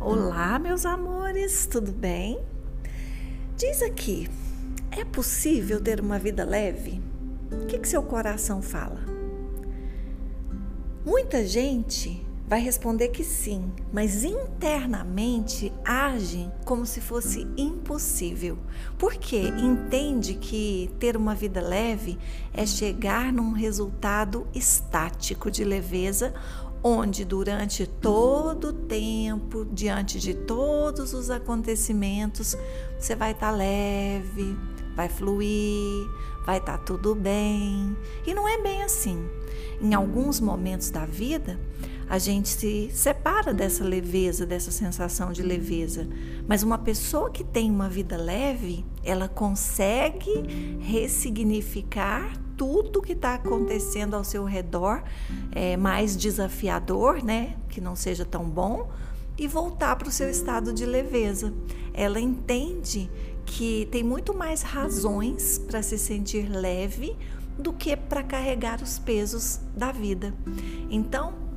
Olá, meus amores, tudo bem? Diz aqui, é possível ter uma vida leve? O que, que seu coração fala? Muita gente vai responder que sim, mas internamente agem como se fosse impossível, porque entende que ter uma vida leve é chegar num resultado estático de leveza onde durante todo o tempo, diante de todos os acontecimentos, você vai estar tá leve, vai fluir, vai estar tá tudo bem. E não é bem assim. Em alguns momentos da vida, a gente se separa dessa leveza, dessa sensação de leveza. Mas uma pessoa que tem uma vida leve, ela consegue ressignificar tudo que está acontecendo ao seu redor é, mais desafiador, né? Que não seja tão bom, e voltar para o seu estado de leveza. Ela entende que tem muito mais razões para se sentir leve do que para carregar os pesos da vida. Então,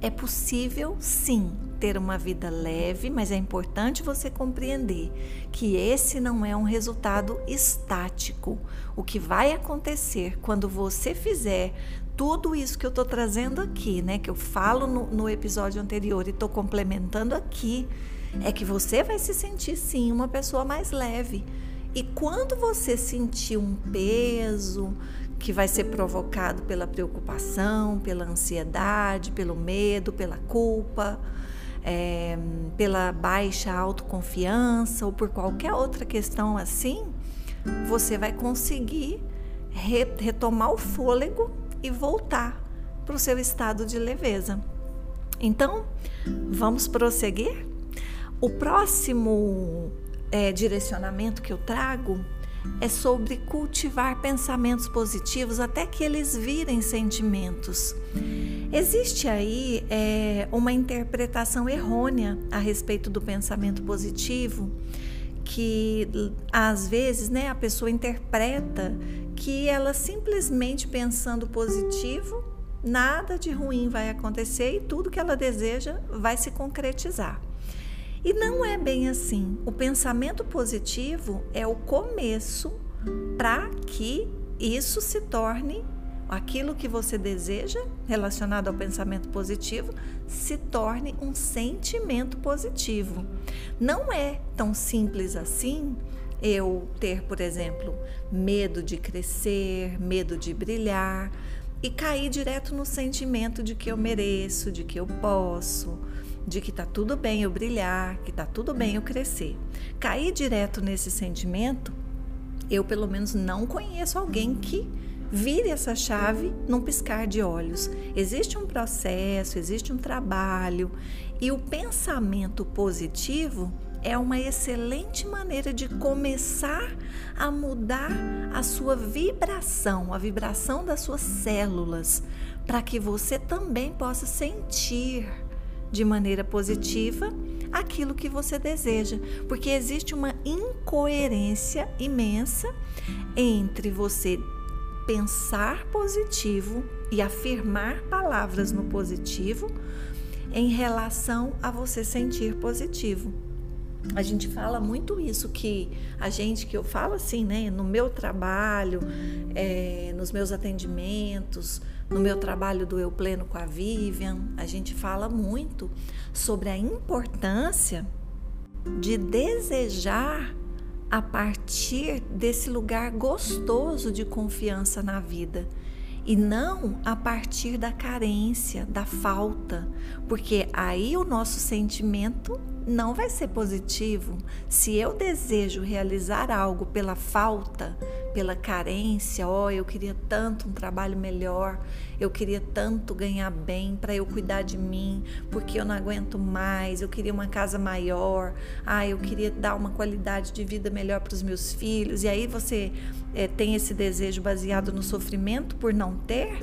é possível sim ter uma vida leve, mas é importante você compreender que esse não é um resultado estático. O que vai acontecer quando você fizer tudo isso que eu estou trazendo aqui, né? Que eu falo no, no episódio anterior e estou complementando aqui, é que você vai se sentir sim uma pessoa mais leve. E quando você sentir um peso, que vai ser provocado pela preocupação, pela ansiedade, pelo medo, pela culpa, é, pela baixa autoconfiança ou por qualquer outra questão assim, você vai conseguir re retomar o fôlego e voltar para o seu estado de leveza. Então, vamos prosseguir? O próximo é, direcionamento que eu trago é sobre cultivar pensamentos positivos até que eles virem sentimentos. Existe aí é, uma interpretação errônea a respeito do pensamento positivo, que às vezes né, a pessoa interpreta que ela simplesmente pensando positivo, nada de ruim vai acontecer e tudo que ela deseja vai se concretizar. E não é bem assim. O pensamento positivo é o começo para que isso se torne aquilo que você deseja relacionado ao pensamento positivo se torne um sentimento positivo. Não é tão simples assim eu ter, por exemplo, medo de crescer, medo de brilhar e cair direto no sentimento de que eu mereço, de que eu posso, de que tá tudo bem eu brilhar, que tá tudo bem eu crescer. Cair direto nesse sentimento, eu pelo menos não conheço alguém que vire essa chave num piscar de olhos. Existe um processo, existe um trabalho e o pensamento positivo é uma excelente maneira de começar a mudar a sua vibração, a vibração das suas células, para que você também possa sentir de maneira positiva aquilo que você deseja, porque existe uma incoerência imensa entre você pensar positivo e afirmar palavras no positivo em relação a você sentir positivo. A gente fala muito isso que a gente que eu falo assim, né, no meu trabalho, é, nos meus atendimentos, no meu trabalho do Eu Pleno com a Vivian, a gente fala muito sobre a importância de desejar a partir desse lugar gostoso de confiança na vida e não a partir da carência, da falta, porque aí o nosso sentimento não vai ser positivo. Se eu desejo realizar algo pela falta, pela carência, ó, oh, eu queria tanto um trabalho melhor, eu queria tanto ganhar bem para eu cuidar de mim, porque eu não aguento mais, eu queria uma casa maior, ah, eu queria dar uma qualidade de vida melhor para os meus filhos, e aí você é, tem esse desejo baseado no sofrimento por não ter,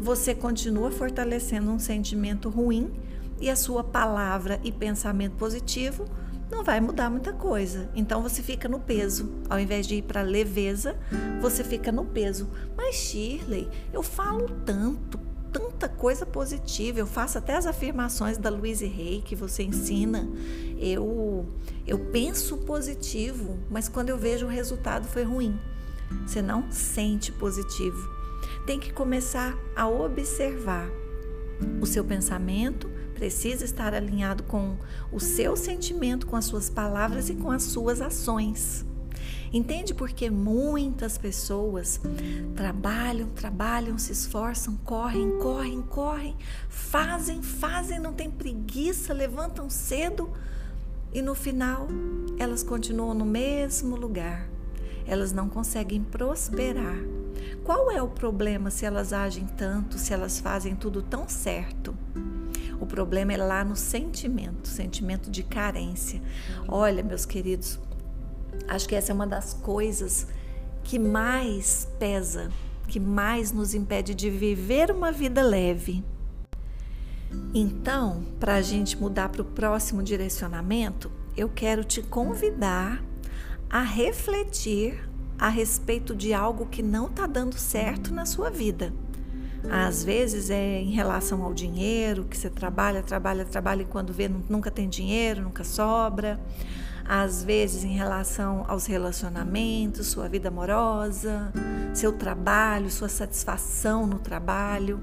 você continua fortalecendo um sentimento ruim e a sua palavra e pensamento positivo não vai mudar muita coisa. Então você fica no peso. Ao invés de ir para leveza, você fica no peso. Mas Shirley, eu falo tanto, tanta coisa positiva. Eu faço até as afirmações da Louise Hay que você ensina. Eu, eu penso positivo, mas quando eu vejo o resultado foi ruim. Você não sente positivo. Tem que começar a observar o seu pensamento, precisa estar alinhado com o seu sentimento, com as suas palavras e com as suas ações. Entende porque muitas pessoas trabalham, trabalham, se esforçam, correm, correm, correm, fazem, fazem, não tem preguiça, levantam cedo e no final elas continuam no mesmo lugar. Elas não conseguem prosperar. Qual é o problema se elas agem tanto, se elas fazem tudo tão certo? O problema é lá no sentimento, sentimento de carência. Olha, meus queridos, Acho que essa é uma das coisas que mais pesa, que mais nos impede de viver uma vida leve. Então, para a gente mudar para o próximo direcionamento, eu quero te convidar a refletir a respeito de algo que não está dando certo na sua vida. Às vezes é em relação ao dinheiro, que você trabalha, trabalha, trabalha e quando vê nunca tem dinheiro, nunca sobra às vezes em relação aos relacionamentos, sua vida amorosa, seu trabalho, sua satisfação no trabalho.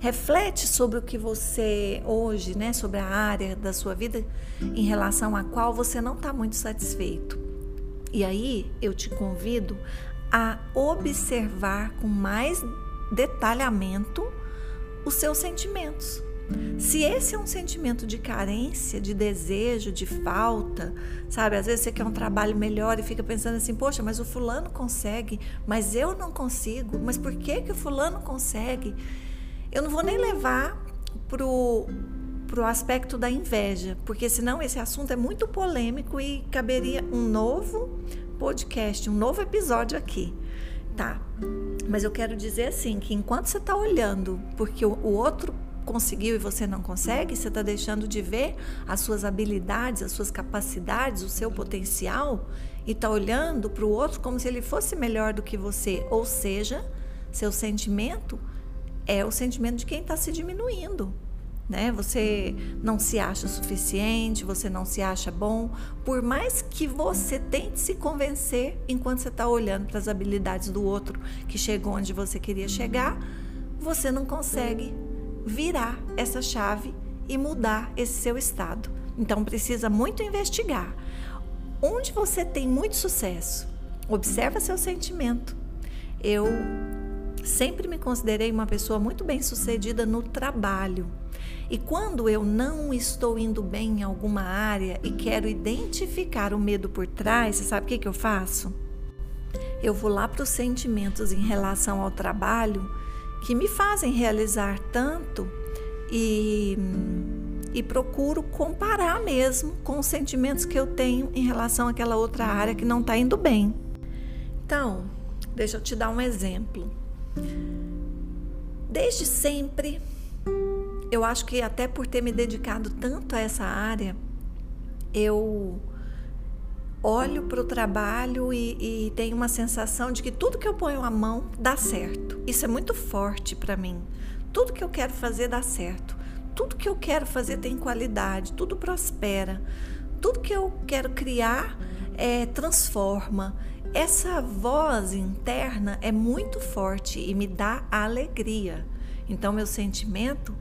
Reflete sobre o que você hoje, né, sobre a área da sua vida em relação à qual você não está muito satisfeito. E aí eu te convido a observar com mais detalhamento os seus sentimentos. Se esse é um sentimento de carência, de desejo, de falta, sabe? Às vezes você quer um trabalho melhor e fica pensando assim: poxa, mas o fulano consegue, mas eu não consigo. Mas por que, que o fulano consegue? Eu não vou nem levar pro para o aspecto da inveja, porque senão esse assunto é muito polêmico e caberia um novo podcast, um novo episódio aqui. Tá, mas eu quero dizer assim: que enquanto você está olhando porque o outro conseguiu e você não consegue, você está deixando de ver as suas habilidades, as suas capacidades, o seu potencial e está olhando para o outro como se ele fosse melhor do que você. Ou seja, seu sentimento é o sentimento de quem está se diminuindo. Né? Você não se acha suficiente, você não se acha bom, por mais que você tente se convencer enquanto você está olhando para as habilidades do outro que chegou onde você queria chegar, você não consegue virar essa chave e mudar esse seu estado. Então precisa muito investigar. Onde você tem muito sucesso, observa seu sentimento. Eu sempre me considerei uma pessoa muito bem-sucedida no trabalho. E quando eu não estou indo bem em alguma área e quero identificar o medo por trás, você sabe o que, que eu faço? Eu vou lá para os sentimentos em relação ao trabalho que me fazem realizar tanto e, e procuro comparar mesmo com os sentimentos que eu tenho em relação àquela outra área que não está indo bem. Então, deixa eu te dar um exemplo. Desde sempre, eu acho que até por ter me dedicado tanto a essa área, eu olho para o trabalho e, e tenho uma sensação de que tudo que eu ponho a mão dá certo. Isso é muito forte para mim. Tudo que eu quero fazer dá certo. Tudo que eu quero fazer tem qualidade. Tudo prospera. Tudo que eu quero criar é, transforma. Essa voz interna é muito forte e me dá alegria. Então, meu sentimento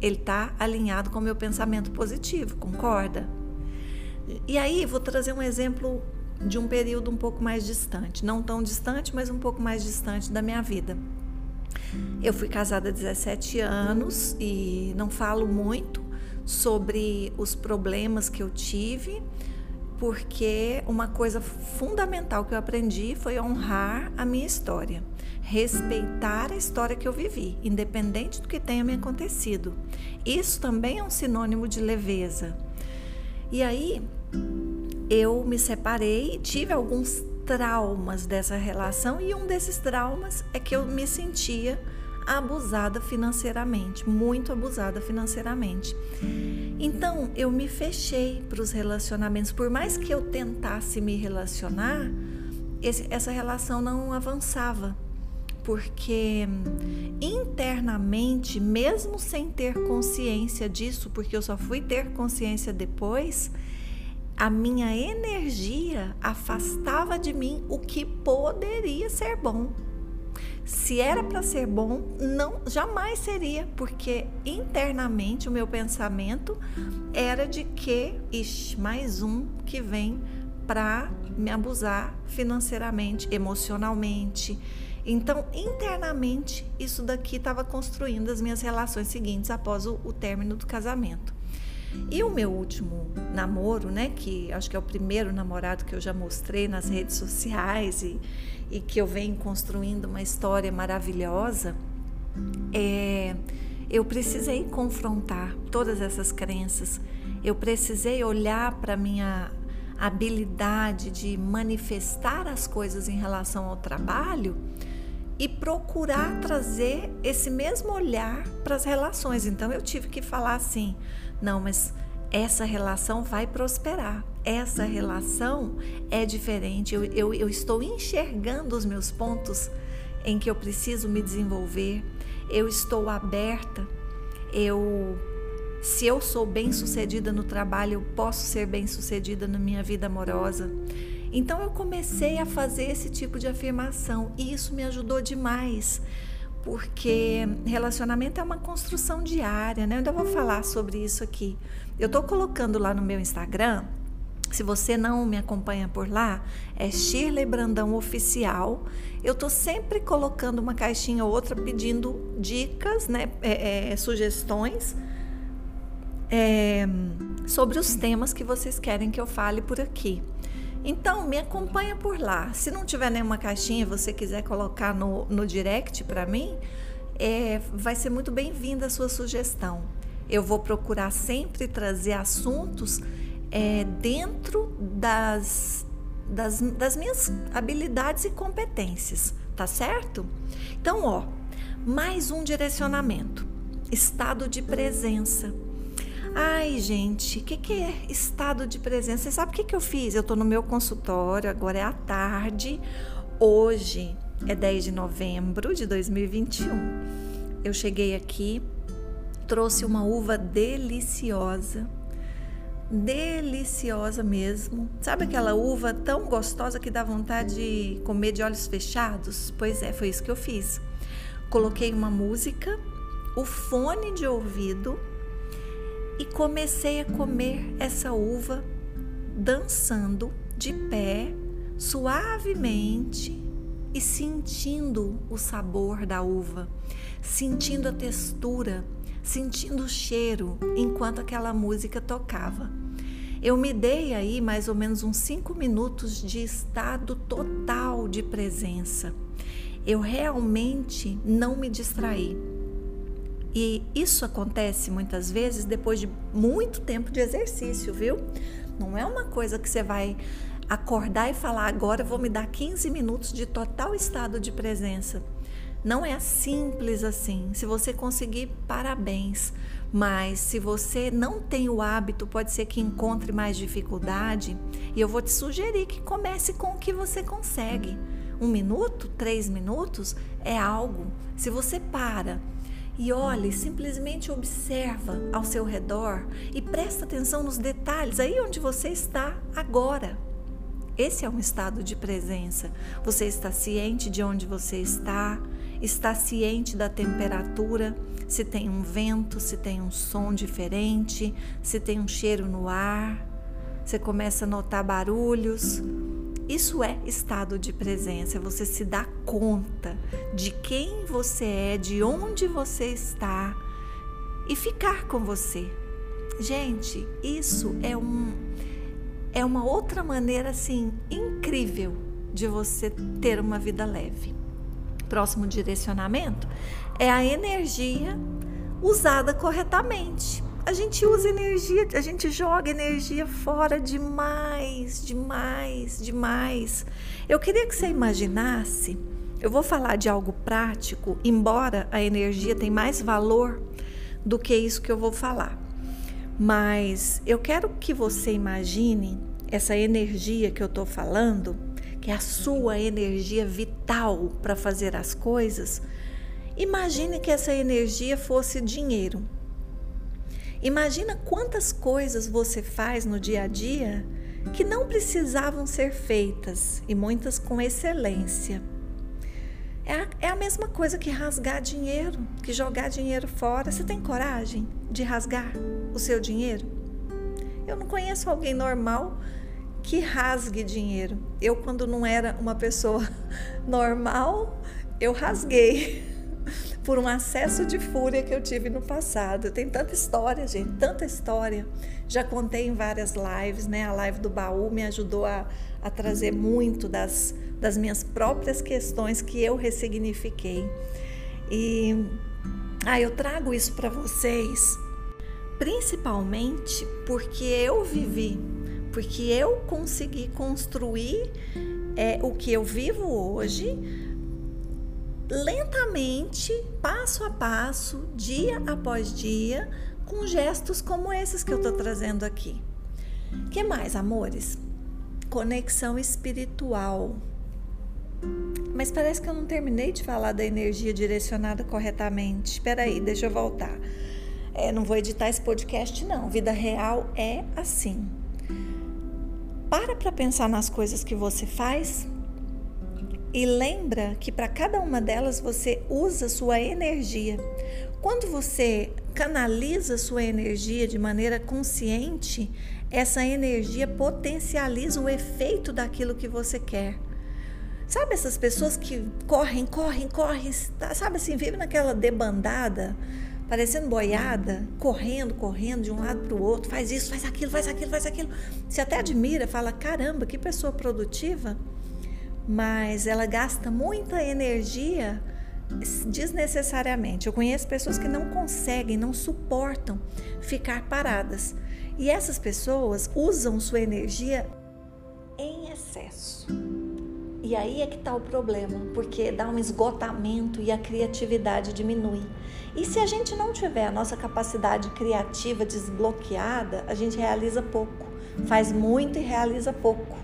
ele está alinhado com o meu pensamento positivo, concorda? E aí vou trazer um exemplo de um período um pouco mais distante, não tão distante, mas um pouco mais distante da minha vida. Eu fui casada há 17 anos e não falo muito sobre os problemas que eu tive, porque uma coisa fundamental que eu aprendi foi honrar a minha história, respeitar a história que eu vivi, independente do que tenha me acontecido. Isso também é um sinônimo de leveza. E aí, eu me separei e tive alguns traumas dessa relação e um desses traumas é que eu me sentia abusada financeiramente, muito abusada financeiramente. Então eu me fechei para os relacionamentos, por mais que eu tentasse me relacionar, esse, essa relação não avançava, porque internamente, mesmo sem ter consciência disso, porque eu só fui ter consciência depois, a minha energia afastava de mim o que poderia ser bom. Se era para ser bom, não jamais seria, porque internamente o meu pensamento era de que, ixi, mais um que vem para me abusar financeiramente, emocionalmente. Então, internamente, isso daqui estava construindo as minhas relações seguintes após o, o término do casamento. E o meu último namoro, né, que acho que é o primeiro namorado que eu já mostrei nas redes sociais e, e que eu venho construindo uma história maravilhosa, é, eu precisei confrontar todas essas crenças. Eu precisei olhar para minha habilidade de manifestar as coisas em relação ao trabalho e procurar trazer esse mesmo olhar para as relações. Então eu tive que falar assim: não, mas essa relação vai prosperar. Essa relação é diferente. Eu, eu, eu estou enxergando os meus pontos em que eu preciso me desenvolver. Eu estou aberta. Eu se eu sou bem-sucedida no trabalho, eu posso ser bem-sucedida na minha vida amorosa. Então eu comecei a fazer esse tipo de afirmação e isso me ajudou demais, porque relacionamento é uma construção diária, né? Eu ainda vou falar sobre isso aqui. Eu estou colocando lá no meu Instagram. Se você não me acompanha por lá, é Shirley Brandão Oficial. Eu estou sempre colocando uma caixinha ou outra pedindo dicas, né, é, é, sugestões é, sobre os temas que vocês querem que eu fale por aqui. Então, me acompanha por lá. Se não tiver nenhuma caixinha e você quiser colocar no, no direct para mim, é, vai ser muito bem-vinda a sua sugestão. Eu vou procurar sempre trazer assuntos é, dentro das, das, das minhas habilidades e competências, tá certo? Então, ó, mais um direcionamento: estado de presença. Ai, gente, o que, que é estado de presença? Você sabe o que, que eu fiz? Eu estou no meu consultório, agora é à tarde. Hoje é 10 de novembro de 2021. Eu cheguei aqui, trouxe uma uva deliciosa, deliciosa mesmo. Sabe aquela uva tão gostosa que dá vontade de comer de olhos fechados? Pois é, foi isso que eu fiz. Coloquei uma música, o fone de ouvido e comecei a comer essa uva dançando de pé, suavemente e sentindo o sabor da uva, sentindo a textura, sentindo o cheiro enquanto aquela música tocava. Eu me dei aí mais ou menos uns cinco minutos de estado total de presença. Eu realmente não me distraí. E isso acontece muitas vezes depois de muito tempo de exercício, viu? Não é uma coisa que você vai acordar e falar agora vou me dar 15 minutos de total estado de presença. Não é simples assim. Se você conseguir, parabéns. Mas se você não tem o hábito, pode ser que encontre mais dificuldade. E eu vou te sugerir que comece com o que você consegue. Um minuto, três minutos é algo. Se você para e olhe, simplesmente observa ao seu redor e presta atenção nos detalhes aí onde você está agora. Esse é um estado de presença. Você está ciente de onde você está, está ciente da temperatura, se tem um vento, se tem um som diferente, se tem um cheiro no ar. Você começa a notar barulhos, isso é estado de presença, você se dá conta de quem você é, de onde você está e ficar com você. Gente, isso é um é uma outra maneira assim incrível de você ter uma vida leve. Próximo direcionamento é a energia usada corretamente a gente usa energia, a gente joga energia fora demais, demais, demais. Eu queria que você imaginasse, eu vou falar de algo prático, embora a energia tenha mais valor do que isso que eu vou falar. Mas eu quero que você imagine essa energia que eu estou falando que é a sua energia vital para fazer as coisas, imagine que essa energia fosse dinheiro. Imagina quantas coisas você faz no dia a dia que não precisavam ser feitas e muitas com excelência. É a, é a, mesma coisa que rasgar dinheiro, que jogar dinheiro fora. Você tem coragem de rasgar o seu dinheiro? Eu não conheço alguém normal que rasgue dinheiro. Eu, quando não era uma pessoa normal, eu rasguei por um acesso de fúria que eu tive no passado. Tem tanta história, gente, tanta história. Já contei em várias lives, né? A live do baú me ajudou a, a trazer muito das, das minhas próprias questões que eu ressignifiquei. E ah, eu trago isso para vocês, principalmente porque eu vivi, porque eu consegui construir é, o que eu vivo hoje lentamente, passo a passo, dia após dia, com gestos como esses que eu estou trazendo aqui. Que mais, amores? Conexão espiritual. Mas parece que eu não terminei de falar da energia direcionada corretamente. Espera aí, deixa eu voltar. É, não vou editar esse podcast, não. Vida real é assim. Para para pensar nas coisas que você faz e lembra que para cada uma delas você usa sua energia. Quando você canaliza sua energia de maneira consciente, essa energia potencializa o efeito daquilo que você quer. Sabe essas pessoas que correm, correm, correm, sabe assim, vivem naquela debandada, parecendo boiada, correndo, correndo de um lado para o outro, faz isso, faz aquilo, faz aquilo, faz aquilo. Se até admira, fala: caramba, que pessoa produtiva mas ela gasta muita energia desnecessariamente. Eu conheço pessoas que não conseguem, não suportam ficar paradas. E essas pessoas usam sua energia em excesso. E aí é que está o problema, porque dá um esgotamento e a criatividade diminui. E se a gente não tiver a nossa capacidade criativa desbloqueada, a gente realiza pouco, faz muito e realiza pouco.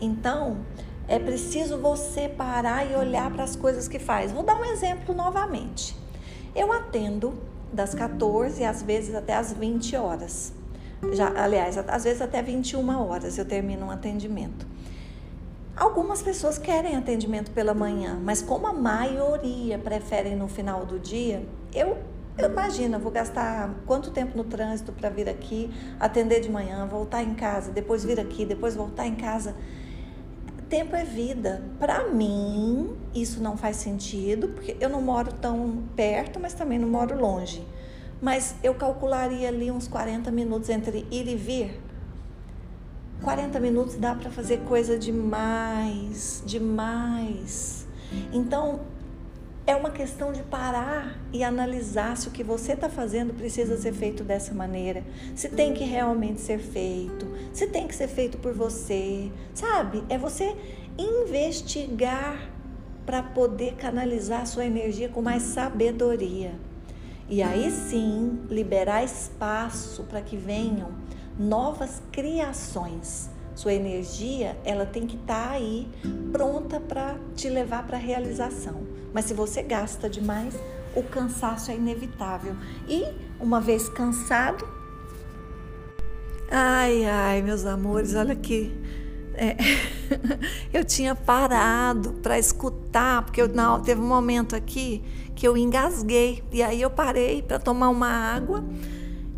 Então, é preciso você parar e olhar para as coisas que faz. Vou dar um exemplo novamente. Eu atendo das 14 às vezes até às 20 horas. Já, aliás, às vezes até 21 horas eu termino um atendimento. Algumas pessoas querem atendimento pela manhã, mas como a maioria preferem no final do dia, eu, eu imagino, vou gastar quanto tempo no trânsito para vir aqui, atender de manhã, voltar em casa, depois vir aqui, depois voltar em casa tempo é vida. Para mim, isso não faz sentido, porque eu não moro tão perto, mas também não moro longe. Mas eu calcularia ali uns 40 minutos entre ir e vir. 40 minutos dá para fazer coisa demais, demais. Então, é uma questão de parar e analisar se o que você está fazendo precisa ser feito dessa maneira, se tem que realmente ser feito, se tem que ser feito por você, sabe? É você investigar para poder canalizar sua energia com mais sabedoria. E aí sim, liberar espaço para que venham novas criações sua energia, ela tem que estar tá aí pronta para te levar para a realização. Mas se você gasta demais, o cansaço é inevitável. E uma vez cansado, ai, ai, meus amores, olha aqui. É, eu tinha parado para escutar, porque eu, não, teve um momento aqui que eu engasguei. E aí eu parei para tomar uma água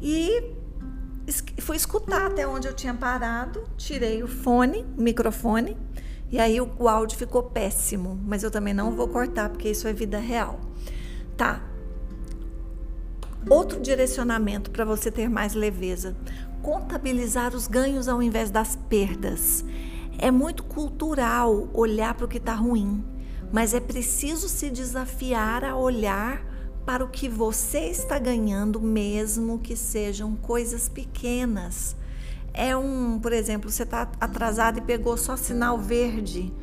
e fui escutar até onde eu tinha parado, tirei o fone, o microfone, e aí o, o áudio ficou péssimo, mas eu também não vou cortar porque isso é vida real. Tá. Outro direcionamento para você ter mais leveza: contabilizar os ganhos ao invés das perdas. É muito cultural olhar para o que está ruim, mas é preciso se desafiar a olhar para o que você está ganhando, mesmo que sejam coisas pequenas. É um, por exemplo, você está atrasado e pegou só sinal verde.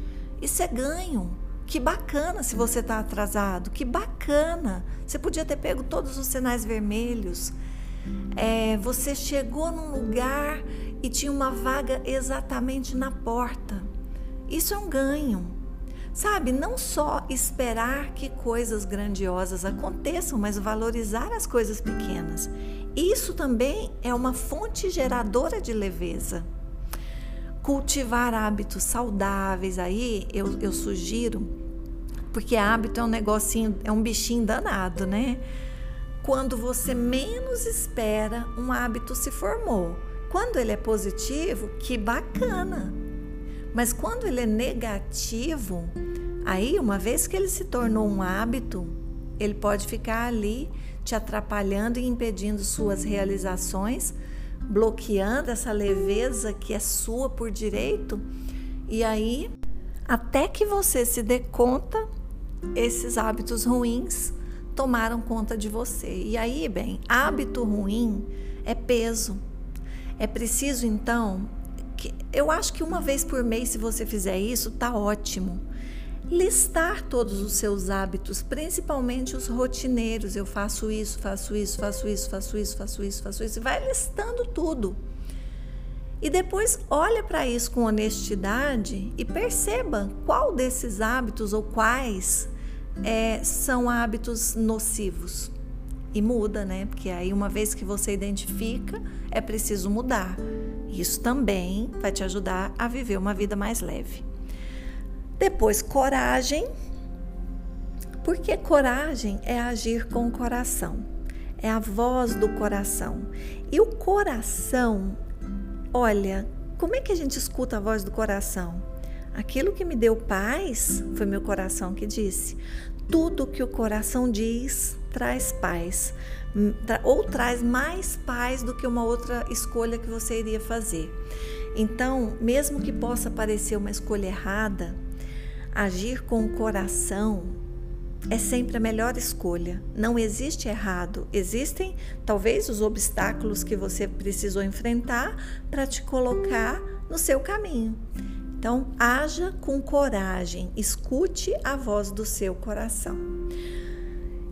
Isso é ganho. Que bacana se você está atrasado. Que bacana. Você podia ter pego todos os sinais vermelhos. É, você chegou num lugar e tinha uma vaga exatamente na porta. isso é um ganho. Sabe, não só esperar que coisas grandiosas aconteçam, mas valorizar as coisas pequenas. Isso também é uma fonte geradora de leveza. Cultivar hábitos saudáveis aí, eu, eu sugiro, porque hábito é um negocinho, é um bichinho danado, né? Quando você menos espera, um hábito se formou. Quando ele é positivo, que bacana. Mas quando ele é negativo, aí, uma vez que ele se tornou um hábito, ele pode ficar ali te atrapalhando e impedindo suas realizações, bloqueando essa leveza que é sua por direito. E aí, até que você se dê conta, esses hábitos ruins tomaram conta de você. E aí, bem, hábito ruim é peso. É preciso então que eu acho que uma vez por mês, se você fizer isso, tá ótimo. Listar todos os seus hábitos, principalmente os rotineiros. Eu faço isso, faço isso, faço isso, faço isso, faço isso, faço isso. Vai listando tudo. E depois olha para isso com honestidade e perceba qual desses hábitos ou quais é, são hábitos nocivos. E muda, né? Porque aí, uma vez que você identifica, é preciso mudar. Isso também vai te ajudar a viver uma vida mais leve. Depois, coragem. Porque coragem é agir com o coração, é a voz do coração. E o coração, olha, como é que a gente escuta a voz do coração? Aquilo que me deu paz foi meu coração que disse. Tudo que o coração diz traz paz, hum, ou traz mais paz do que uma outra escolha que você iria fazer. Então, mesmo que possa parecer uma escolha errada, agir com o coração é sempre a melhor escolha. Não existe errado. Existem talvez os obstáculos que você precisou enfrentar para te colocar no seu caminho. Então, haja com coragem, escute a voz do seu coração.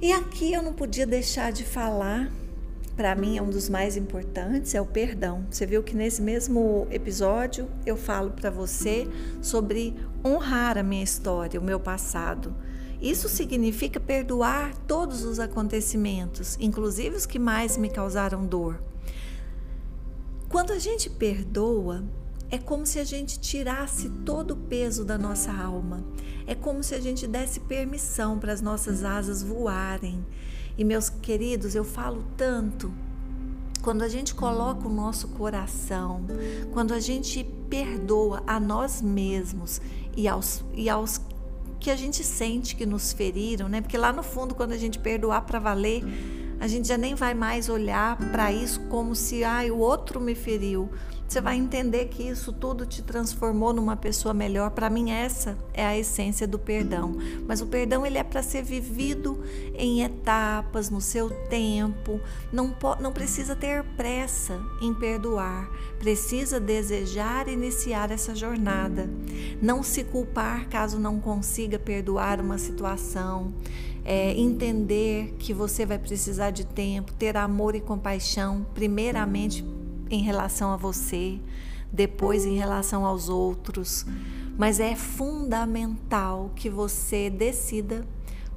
E aqui eu não podia deixar de falar, para mim é um dos mais importantes, é o perdão. Você viu que nesse mesmo episódio eu falo para você sobre honrar a minha história, o meu passado. Isso significa perdoar todos os acontecimentos, inclusive os que mais me causaram dor. Quando a gente perdoa, é como se a gente tirasse todo o peso da nossa alma. É como se a gente desse permissão para as nossas asas voarem. E meus queridos, eu falo tanto. Quando a gente coloca o nosso coração, quando a gente perdoa a nós mesmos e aos, e aos que a gente sente que nos feriram, né? Porque lá no fundo, quando a gente perdoar para valer, a gente já nem vai mais olhar para isso como se ah, o outro me feriu. Você vai entender que isso tudo te transformou numa pessoa melhor. Para mim essa é a essência do perdão. Mas o perdão ele é para ser vivido em etapas, no seu tempo. Não não precisa ter pressa em perdoar. Precisa desejar iniciar essa jornada. Não se culpar caso não consiga perdoar uma situação é, entender que você vai precisar de tempo, ter amor e compaixão, primeiramente em relação a você, depois em relação aos outros. Mas é fundamental que você decida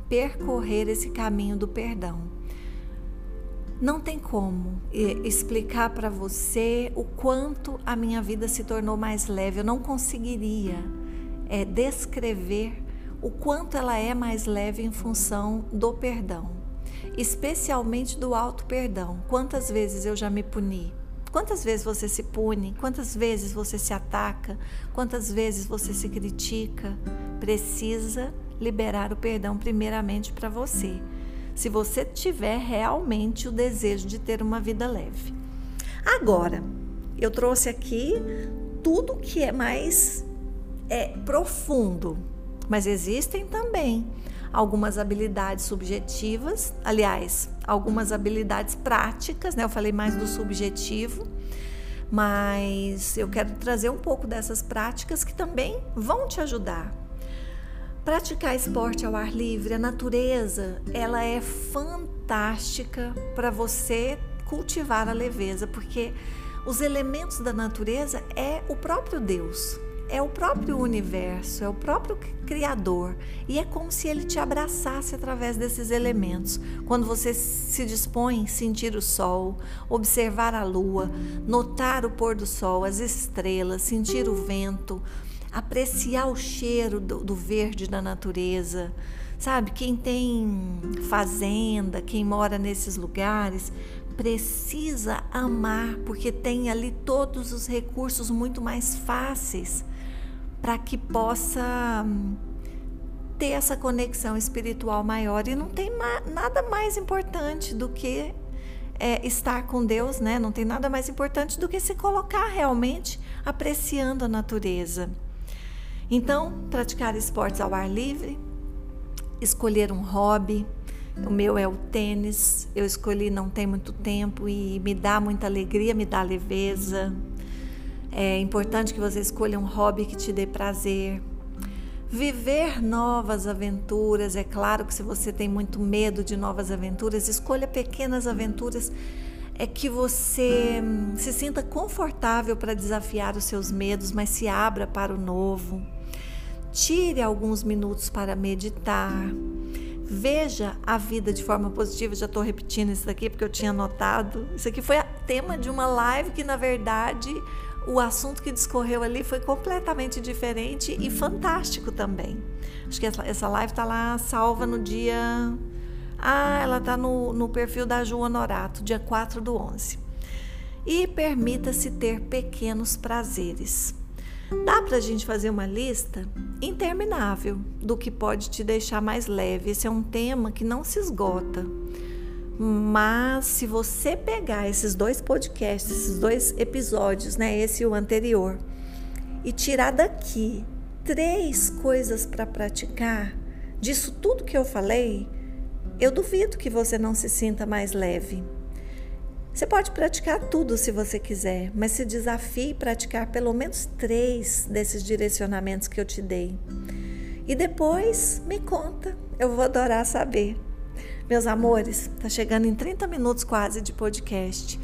percorrer esse caminho do perdão. Não tem como explicar para você o quanto a minha vida se tornou mais leve. Eu não conseguiria é, descrever o quanto ela é mais leve em função do perdão, especialmente do alto perdão. Quantas vezes eu já me puni? Quantas vezes você se pune? Quantas vezes você se ataca? Quantas vezes você se critica? Precisa liberar o perdão primeiramente para você. Se você tiver realmente o desejo de ter uma vida leve. Agora, eu trouxe aqui tudo que é mais é, profundo mas existem também algumas habilidades subjetivas, aliás, algumas habilidades práticas, né? Eu falei mais do subjetivo, mas eu quero trazer um pouco dessas práticas que também vão te ajudar. Praticar esporte ao ar livre, a natureza, ela é fantástica para você cultivar a leveza, porque os elementos da natureza é o próprio Deus é o próprio universo, é o próprio Criador. E é como se ele te abraçasse através desses elementos. Quando você se dispõe a sentir o sol, observar a lua, notar o pôr do sol, as estrelas, sentir o vento, apreciar o cheiro do, do verde da natureza. Sabe, quem tem fazenda, quem mora nesses lugares, precisa amar, porque tem ali todos os recursos muito mais fáceis para que possa hum, ter essa conexão espiritual maior. E não tem nada mais importante do que é, estar com Deus, né? Não tem nada mais importante do que se colocar realmente apreciando a natureza. Então, praticar esportes ao ar livre, escolher um hobby. O meu é o tênis. Eu escolhi não tem muito tempo e me dá muita alegria, me dá leveza. É importante que você escolha um hobby que te dê prazer. Viver novas aventuras, é claro que se você tem muito medo de novas aventuras, escolha pequenas aventuras é que você hum, se sinta confortável para desafiar os seus medos, mas se abra para o novo. Tire alguns minutos para meditar. Veja a vida de forma positiva. Já estou repetindo isso aqui porque eu tinha notado. Isso aqui foi tema de uma live que, na verdade, o assunto que discorreu ali foi completamente diferente e fantástico também. Acho que essa, essa live está lá salva no dia. Ah, ela está no, no perfil da Ju Honorato, dia 4 do 11. E permita-se ter pequenos prazeres. Dá para a gente fazer uma lista interminável do que pode te deixar mais leve. Esse é um tema que não se esgota. Mas se você pegar esses dois podcasts, esses dois episódios, né, esse e o anterior, e tirar daqui três coisas para praticar, disso tudo que eu falei, eu duvido que você não se sinta mais leve. Você pode praticar tudo se você quiser, mas se desafie praticar pelo menos três desses direcionamentos que eu te dei. E depois me conta, eu vou adorar saber. Meus amores, tá chegando em 30 minutos quase de podcast,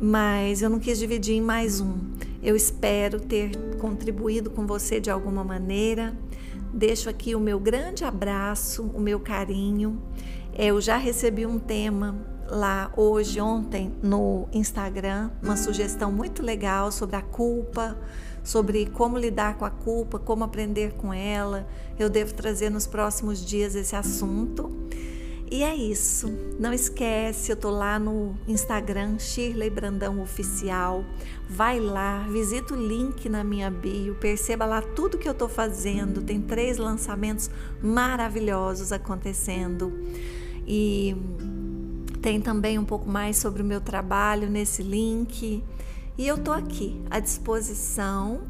mas eu não quis dividir em mais um. Eu espero ter contribuído com você de alguma maneira. Deixo aqui o meu grande abraço, o meu carinho. Eu já recebi um tema lá hoje, ontem, no Instagram, uma sugestão muito legal sobre a culpa, sobre como lidar com a culpa, como aprender com ela. Eu devo trazer nos próximos dias esse assunto. E é isso. Não esquece, eu tô lá no Instagram Shirley Brandão Oficial. Vai lá, visita o link na minha bio, perceba lá tudo que eu tô fazendo. Tem três lançamentos maravilhosos acontecendo. E tem também um pouco mais sobre o meu trabalho nesse link. E eu tô aqui à disposição,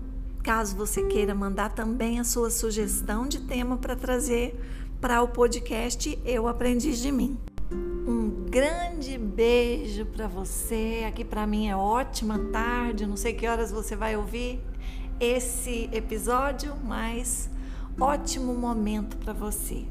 caso você queira mandar também a sua sugestão de tema para trazer para o podcast Eu Aprendi de Mim. Um grande beijo para você. Aqui para mim é ótima tarde, não sei que horas você vai ouvir esse episódio, mas ótimo momento para você.